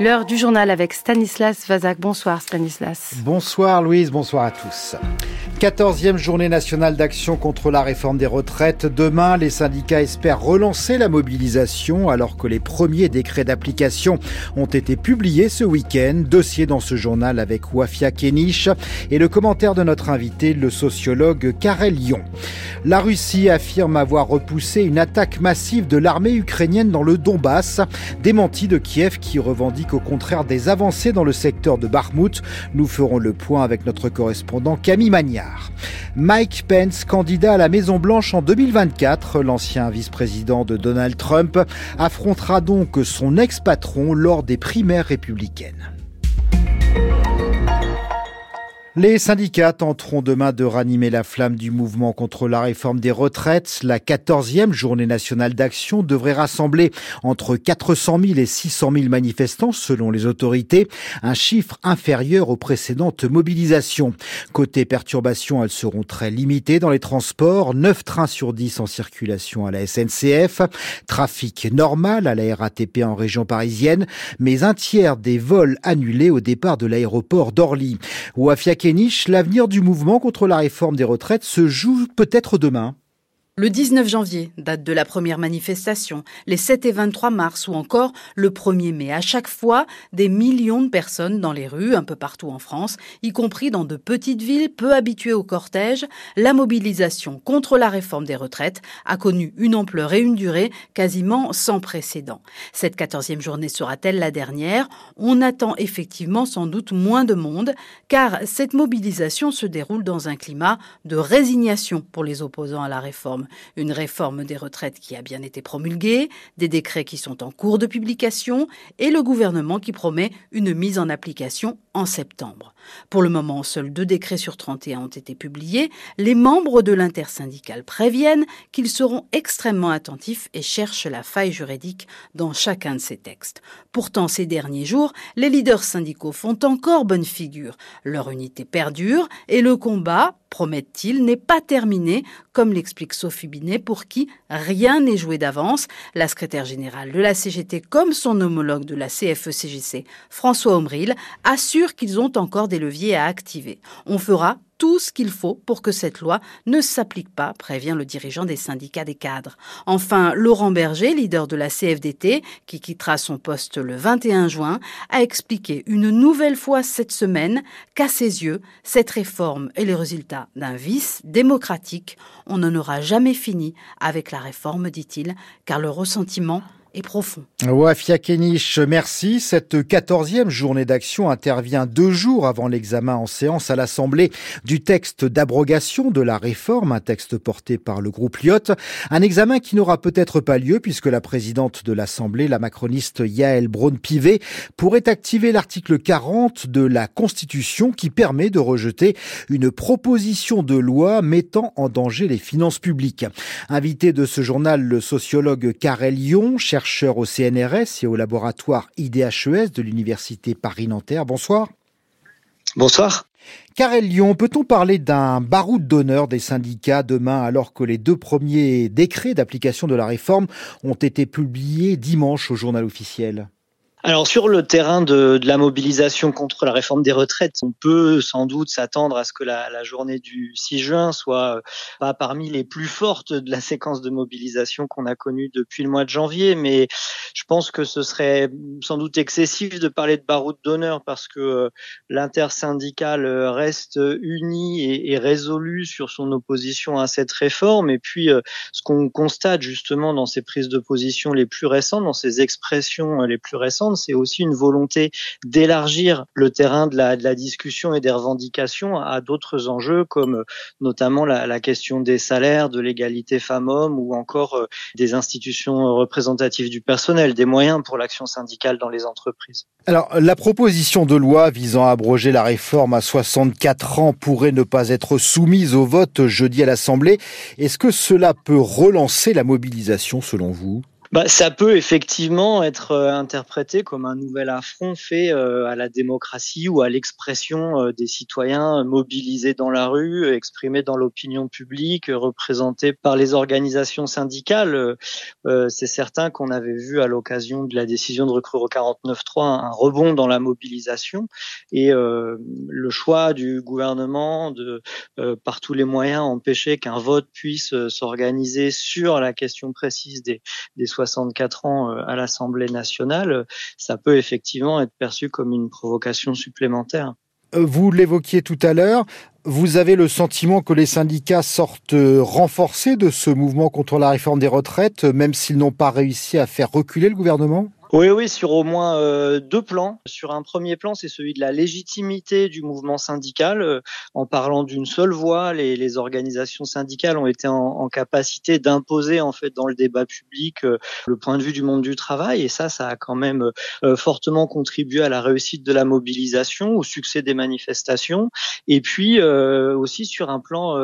L'heure du journal avec Stanislas Vazak. Bonsoir Stanislas. Bonsoir Louise, bonsoir à tous. 14e journée nationale d'action contre la réforme des retraites. Demain, les syndicats espèrent relancer la mobilisation alors que les premiers décrets d'application ont été publiés ce week-end. Dossier dans ce journal avec Wafia Kenich et le commentaire de notre invité, le sociologue Karel Lyon. La Russie affirme avoir repoussé une attaque massive de l'armée ukrainienne dans le Donbass. Démenti de Kiev qui revendique au contraire des avancées dans le secteur de Bakhmut. Nous ferons le point avec notre correspondant Camille Magnard. Mike Pence, candidat à la Maison-Blanche en 2024, l'ancien vice-président de Donald Trump, affrontera donc son ex-patron lors des primaires républicaines. Les syndicats tenteront demain de ranimer la flamme du mouvement contre la réforme des retraites. La 14e journée nationale d'action devrait rassembler entre 400 000 et 600 000 manifestants selon les autorités, un chiffre inférieur aux précédentes mobilisations. Côté perturbations, elles seront très limitées dans les transports, 9 trains sur 10 en circulation à la SNCF, trafic normal à la RATP en région parisienne, mais un tiers des vols annulés au départ de l'aéroport d'Orly. L'avenir du mouvement contre la réforme des retraites se joue peut-être demain. Le 19 janvier, date de la première manifestation, les 7 et 23 mars ou encore le 1er mai. À chaque fois, des millions de personnes dans les rues, un peu partout en France, y compris dans de petites villes peu habituées au cortège, la mobilisation contre la réforme des retraites a connu une ampleur et une durée quasiment sans précédent. Cette 14e journée sera-t-elle la dernière? On attend effectivement sans doute moins de monde, car cette mobilisation se déroule dans un climat de résignation pour les opposants à la réforme une réforme des retraites qui a bien été promulguée, des décrets qui sont en cours de publication et le gouvernement qui promet une mise en application en septembre. Pour le moment, seuls deux décrets sur 31 ont été publiés. Les membres de l'intersyndicale préviennent qu'ils seront extrêmement attentifs et cherchent la faille juridique dans chacun de ces textes. Pourtant, ces derniers jours, les leaders syndicaux font encore bonne figure. Leur unité perdure et le combat, promettent-ils, n'est pas terminé, comme l'explique Sophie Binet, pour qui rien n'est joué d'avance. La secrétaire générale de la CGT, comme son homologue de la CFE-CGC, François Omril, assure qu'ils ont encore des leviers à activer. On fera tout ce qu'il faut pour que cette loi ne s'applique pas, prévient le dirigeant des syndicats des cadres. Enfin, Laurent Berger, leader de la CFDT, qui quittera son poste le 21 juin, a expliqué une nouvelle fois cette semaine qu'à ses yeux, cette réforme est le résultat d'un vice démocratique. On n'en aura jamais fini avec la réforme, dit-il, car le ressentiment et profond. Wafia Kenich, merci. Cette quatorzième journée d'action intervient deux jours avant l'examen en séance à l'Assemblée du texte d'abrogation de la réforme, un texte porté par le groupe Lyot. Un examen qui n'aura peut-être pas lieu puisque la présidente de l'Assemblée, la macroniste Yael Braun-Pivet, pourrait activer l'article 40 de la Constitution qui permet de rejeter une proposition de loi mettant en danger les finances publiques. Invité de ce journal, le sociologue Karel Lyon, chercheur au CNRS et au laboratoire IDHES de l'Université Paris-Nanterre. Bonsoir. Bonsoir. Karel Lyon, peut-on parler d'un baroud d'honneur des syndicats demain alors que les deux premiers décrets d'application de la réforme ont été publiés dimanche au journal officiel? Alors sur le terrain de, de, la mobilisation contre la réforme des retraites, on peut sans doute s'attendre à ce que la, la, journée du 6 juin soit euh, pas parmi les plus fortes de la séquence de mobilisation qu'on a connue depuis le mois de janvier, mais je pense que ce serait sans doute excessif de parler de baroud d'honneur parce que euh, l'intersyndicale reste unie et, et résolue sur son opposition à cette réforme. Et puis euh, ce qu'on constate justement dans ces prises de position les plus récentes, dans ces expressions les plus récentes, c'est aussi une volonté d'élargir le terrain de la, discussion et des revendications à d'autres enjeux comme euh, notamment la, la question des salaires, de l'égalité femmes-hommes ou encore euh, des institutions représentatives du personnel, des moyens pour l'action syndicale dans les entreprises. Alors, la proposition de loi visant à abroger la réforme à 64 ans pourrait ne pas être soumise au vote jeudi à l'Assemblée. Est-ce que cela peut relancer la mobilisation selon vous? Bah, ça peut effectivement être euh, interprété comme un nouvel affront fait euh, à la démocratie ou à l'expression euh, des citoyens mobilisés dans la rue, exprimés dans l'opinion publique, représentés par les organisations syndicales. C'est certain qu'on avait vu à l'occasion de la décision de recruter au 49.3 un rebond dans la mobilisation et le choix du gouvernement de, par tous les moyens, empêcher qu'un vote puisse s'organiser sur la question précise des, des 64 ans euh, à l'Assemblée nationale, ça peut effectivement être perçu comme une provocation supplémentaire. Euh, vous l'évoquiez tout à l'heure, vous avez le sentiment que les syndicats sortent renforcés de ce mouvement contre la réforme des retraites, même s'ils n'ont pas réussi à faire reculer le gouvernement? Oui, oui, sur au moins euh, deux plans. Sur un premier plan, c'est celui de la légitimité du mouvement syndical. Euh, en parlant d'une seule voix, les, les, organisations syndicales ont été en, en capacité d'imposer en fait dans le débat public euh, le point de vue du monde du travail, et ça, ça a quand même fortement contribué à la réussite de la mobilisation, au succès des manifestations, et puis aussi sur un plan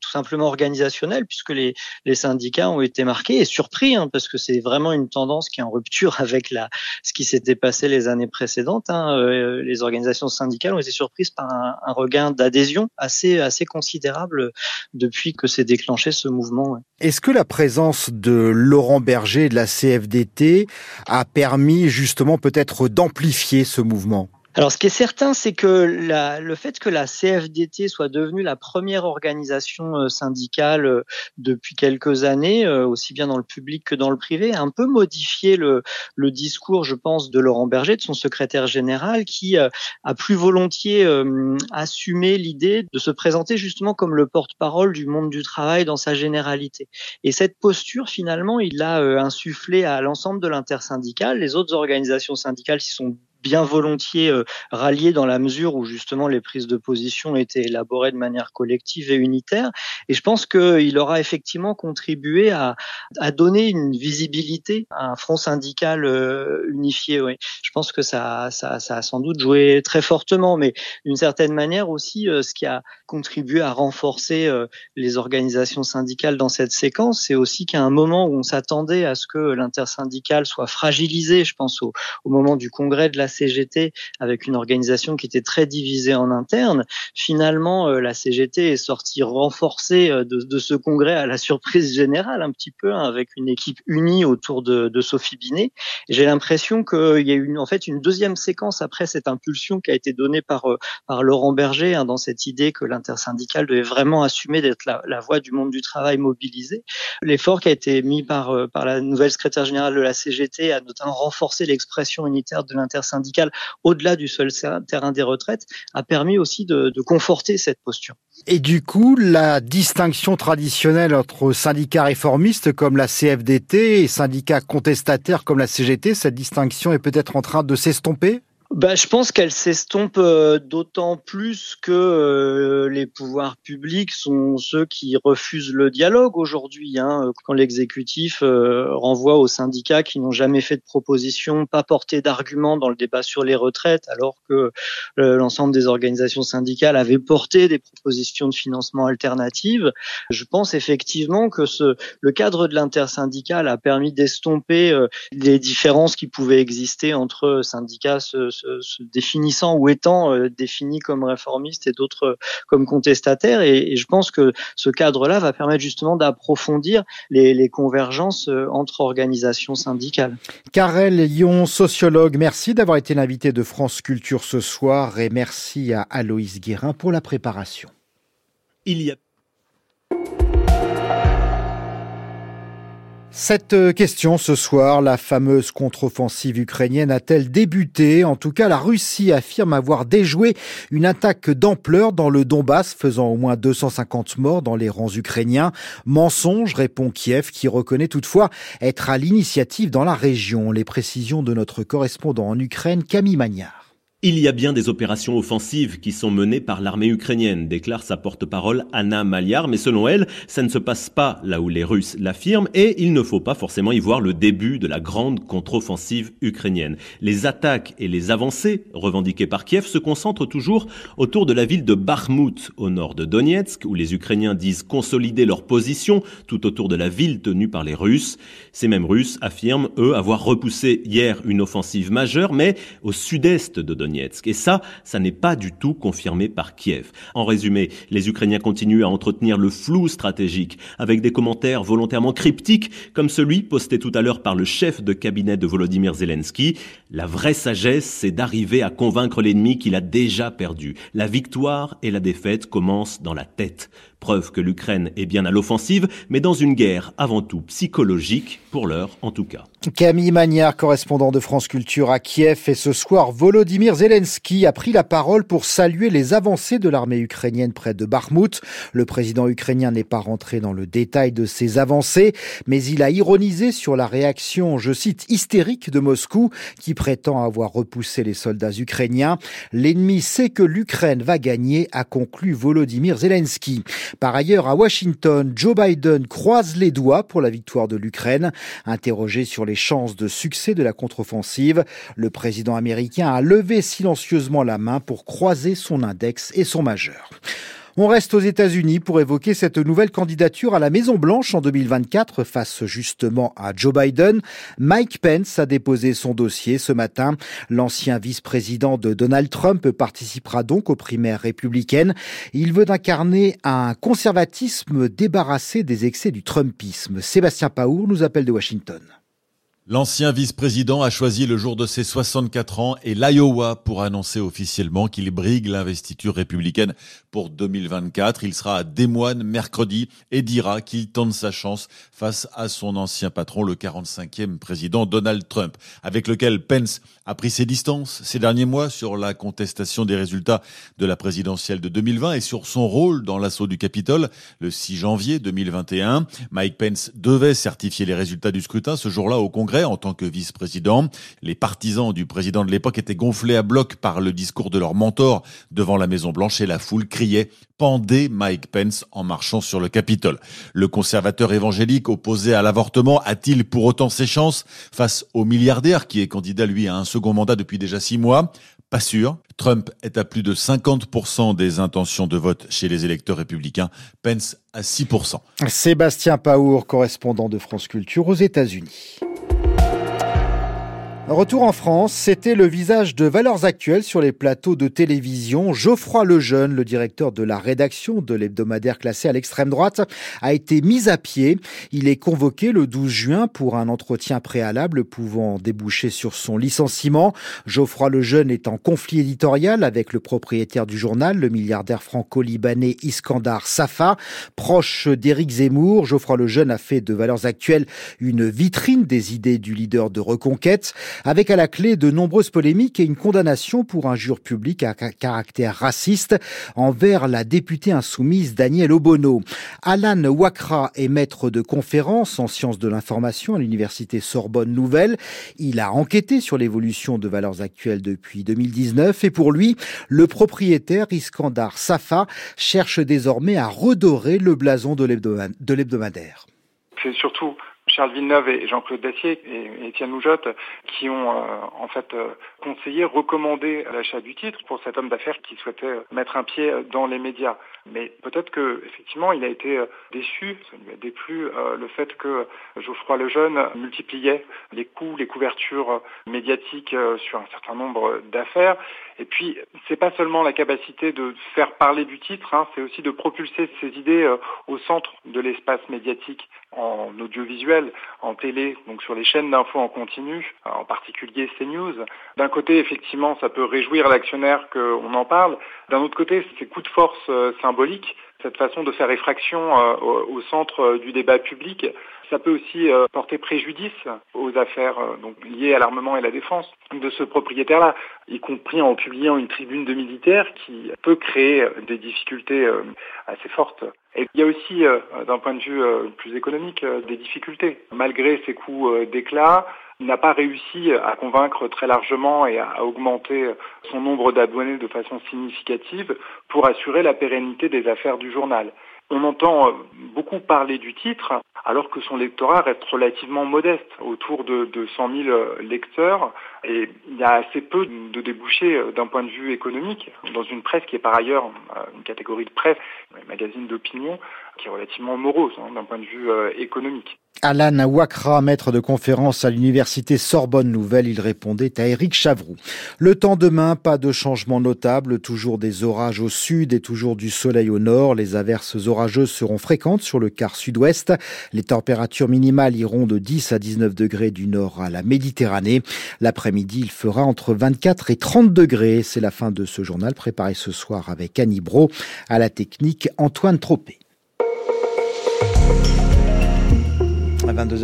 tout simplement organisationnel, puisque les, les syndicats ont été marqués et surpris, hein, parce que c'est vraiment une tendance qui est en rupture avec la, ce qui s'était passé les années précédentes. Hein. Euh, les organisations syndicales ont été surprises par un, regain d'adhésion assez, assez considérable depuis que s'est déclenché ce mouvement. Est-ce que la présence de Laurent Berger de la CFDT a permis justement peut-être d'amplifier ce mouvement? Alors, ce qui est certain, c'est que la, le fait que la CFDT soit devenue la première organisation euh, syndicale euh, depuis quelques années, euh, aussi bien dans le public que dans le privé, a un peu modifié le, le discours, je pense, de Laurent Berger, de son secrétaire général, qui a plus volontiers assumé l'idée de se présenter justement comme le porte-parole du monde du travail dans sa généralité. Et cette posture, finalement, il l'a insufflé à l'ensemble de l'intersyndicale. Les autres organisations syndicales s'y sont bien volontiers euh, rallié dans la mesure où justement les prises de position étaient élaborées de manière collective et unitaire. Et je pense qu'il aura effectivement contribué à, à, donner une visibilité à un front syndical euh, unifié. Je pense que ça, ça, ça, a sans doute joué très fortement, mais d'une certaine manière aussi, euh, ce qui a contribué à renforcer les organisations syndicales dans cette séquence, c'est aussi qu'à un moment où on s'attendait à ce que l'intersyndicale soit fragilisé, je pense au, au moment du congrès de la CGT avec une organisation qui était très divisée en interne. Finalement, euh, la CGT est sortie renforcée euh, de, ce congrès à la surprise générale un petit peu hein, avec une équipe unie autour de, Sophie Binet. J'ai l'impression qu'il y a eu en fait une deuxième séquence après cette impulsion qui a été donnée par euh, par Laurent Berger hein, dans cette idée que l'intersyndicale devait vraiment assumer d'être la, la voix du monde du travail mobilisé. L'effort qui a été mis par par la nouvelle secrétaire générale de la CGT a notamment renforcé l'expression unitaire de l'intersyndicale au-delà du seul terrain des retraites, a permis aussi de, conforter cette posture. Et du coup, la distinction traditionnelle entre syndicats réformistes comme la CFDT et syndicats contestataires comme la CGT, cette distinction est peut-être en train de s'estomper? Bah, je pense qu'elle s'estompe euh, d'autant plus que euh, les pouvoirs publics sont ceux qui refusent le dialogue aujourd'hui. Hein, quand l'exécutif euh, renvoie aux syndicats qui n'ont jamais fait de proposition, pas porté d'arguments dans le débat sur les retraites, alors que l'ensemble des organisations syndicales avaient porté des propositions de financement alternatives. Je pense effectivement que ce, le cadre de l'intersyndical a permis d'estomper les différences qui pouvaient exister entre syndicats définissant ou étant euh, définis comme réformistes et d'autres euh, comme contestataires. Et, je pense que ce cadre-là va permettre justement d'approfondir les, convergences euh, entre organisations syndicales. Karel Lyon, sociologue, merci d'avoir été l'invité de France Culture ce soir et merci à Aloïs Guérin pour la préparation. Il y a Cette euh, question ce soir, la fameuse contre-offensive ukrainienne a-t-elle débuté? En tout cas, la Russie affirme avoir déjoué une attaque d'ampleur dans le Donbass, faisant au moins 250 morts dans les rangs ukrainiens. Mensonge, répond Kiev, qui reconnaît toutefois être à l'initiative dans la région. Les précisions de notre correspondant en Ukraine, Camille Magnard. Il y a bien des opérations offensives qui sont menées par l'armée ukrainienne, déclare sa porte-parole Anna Maliar, mais selon elle, ça ne se passe pas là où les Russes l'affirment et il ne faut pas forcément y voir le début de la grande contre-offensive ukrainienne. Les attaques et les avancées revendiquées par Kiev se concentrent toujours autour de la ville de Bakhmut, au nord de Donetsk, où les Ukrainiens disent consolider leur position tout autour de la ville tenue par les Russes. Ces mêmes Russes affirment, eux, avoir repoussé hier une offensive majeure, mais au sud-est de Donetsk. Et ça, ça n'est pas du tout confirmé par Kiev. En résumé, les Ukrainiens continuent à entretenir le flou stratégique avec des commentaires volontairement cryptiques comme celui posté tout à l'heure par le chef de cabinet de Volodymyr Zelensky. La vraie sagesse, c'est d'arriver à convaincre l'ennemi qu'il a déjà perdu. La victoire et la défaite commencent dans la tête. Preuve que l'Ukraine est bien à l'offensive, mais dans une guerre avant tout psychologique, pour l'heure en tout cas. Camille Magnard, correspondant de France Culture à Kiev, et ce soir, Volodymyr Zelensky a pris la parole pour saluer les avancées de l'armée ukrainienne près de Bakhmut. Le président ukrainien n'est pas rentré dans le détail de ces avancées, mais il a ironisé sur la réaction, je cite, hystérique de Moscou, qui prétend avoir repoussé les soldats ukrainiens. L'ennemi sait que l'Ukraine va gagner, a conclu Volodymyr Zelensky. Par ailleurs, à Washington, Joe Biden croise les doigts pour la victoire de l'Ukraine. Interrogé sur les chances de succès de la contre-offensive, le président américain a levé silencieusement la main pour croiser son index et son majeur. On reste aux États-Unis pour évoquer cette nouvelle candidature à la Maison-Blanche en 2024 face justement à Joe Biden. Mike Pence a déposé son dossier ce matin. L'ancien vice-président de Donald Trump participera donc aux primaires républicaines. Il veut incarner un conservatisme débarrassé des excès du Trumpisme. Sébastien Paour nous appelle de Washington. L'ancien vice-président a choisi le jour de ses 64 ans et l'Iowa pour annoncer officiellement qu'il brigue l'investiture républicaine pour 2024. Il sera à Des Moines mercredi et dira qu'il tente sa chance face à son ancien patron, le 45e président Donald Trump, avec lequel Pence a pris ses distances ces derniers mois sur la contestation des résultats de la présidentielle de 2020 et sur son rôle dans l'assaut du Capitole le 6 janvier 2021. Mike Pence devait certifier les résultats du scrutin ce jour-là au Congrès en tant que vice-président. Les partisans du président de l'époque étaient gonflés à bloc par le discours de leur mentor devant la Maison Blanche et la foule criait pendez Mike Pence en marchant sur le Capitole. Le conservateur évangélique opposé à l'avortement a-t-il pour autant ses chances face au milliardaire qui est candidat lui à un second mandat depuis déjà six mois? Pas sûr. Trump est à plus de 50% des intentions de vote chez les électeurs républicains. Pence à 6%. Sébastien Paour, correspondant de France Culture aux États-Unis. Retour en France, c'était le visage de Valeurs Actuelles sur les plateaux de télévision. Geoffroy Lejeune, le directeur de la rédaction de l'hebdomadaire classé à l'extrême droite, a été mis à pied. Il est convoqué le 12 juin pour un entretien préalable pouvant déboucher sur son licenciement. Geoffroy Lejeune est en conflit éditorial avec le propriétaire du journal, le milliardaire franco-libanais Iskandar Safa. Proche d'Éric Zemmour, Geoffroy Lejeune a fait de Valeurs Actuelles une vitrine des idées du leader de Reconquête avec à la clé de nombreuses polémiques et une condamnation pour injure publique à caractère raciste envers la députée insoumise Danielle Obono. Alan Wakra est maître de conférences en sciences de l'information à l'université Sorbonne Nouvelle. Il a enquêté sur l'évolution de valeurs actuelles depuis 2019 et pour lui, le propriétaire Iskandar Safa cherche désormais à redorer le blason de l'hebdomadaire. C'est surtout Charles Villeneuve et Jean-Claude Dacier et Étienne Moujotte qui ont euh, en fait euh, conseillé, recommandé l'achat du titre pour cet homme d'affaires qui souhaitait mettre un pied dans les médias. Mais peut-être que effectivement il a été euh, déçu, ça lui a déplu le fait que Geoffroy Lejeune multipliait les coûts, les couvertures médiatiques sur un certain nombre d'affaires. Et puis c'est pas seulement la capacité de faire parler du titre, hein, c'est aussi de propulser ses idées au centre de l'espace médiatique en audiovisuel, en télé, donc sur les chaînes d'infos en continu, en particulier CNews. D'un côté, effectivement, ça peut réjouir l'actionnaire qu'on en parle. D'un autre côté, c'est coup de force euh, symbolique, cette façon de faire effraction euh, au centre euh, du débat public. Ça peut aussi porter préjudice aux affaires donc, liées à l'armement et la défense de ce propriétaire-là, y compris en publiant une tribune de militaires qui peut créer des difficultés assez fortes. Et il y a aussi, d'un point de vue plus économique, des difficultés. Malgré ces coûts d'éclat, n'a pas réussi à convaincre très largement et à augmenter son nombre d'abonnés de façon significative pour assurer la pérennité des affaires du journal. On entend beaucoup parler du titre, alors que son lectorat reste relativement modeste, autour de, 100 000 euh, lecteurs, et il y a assez peu de débouchés euh, d'un point de vue économique, dans une presse qui est par ailleurs une catégorie de presse, un magazine d'opinion, qui est relativement morose hein, d'un point de vue économique. Alan Wakra, maître de conférence à l'université Sorbonne Nouvelle, il répondait à Éric Chavroux. Le temps demain, pas de changement notable, toujours des orages au sud et toujours du soleil au nord. Les averses orageuses seront fréquentes sur le quart sud-ouest. Les températures minimales iront de 10 à 19 degrés du nord à la Méditerranée. L'après-midi, il fera entre 24 et 30 degrés. C'est la fin de ce journal préparé ce soir avec Annie Bro à la technique Antoine Tropé. 22h.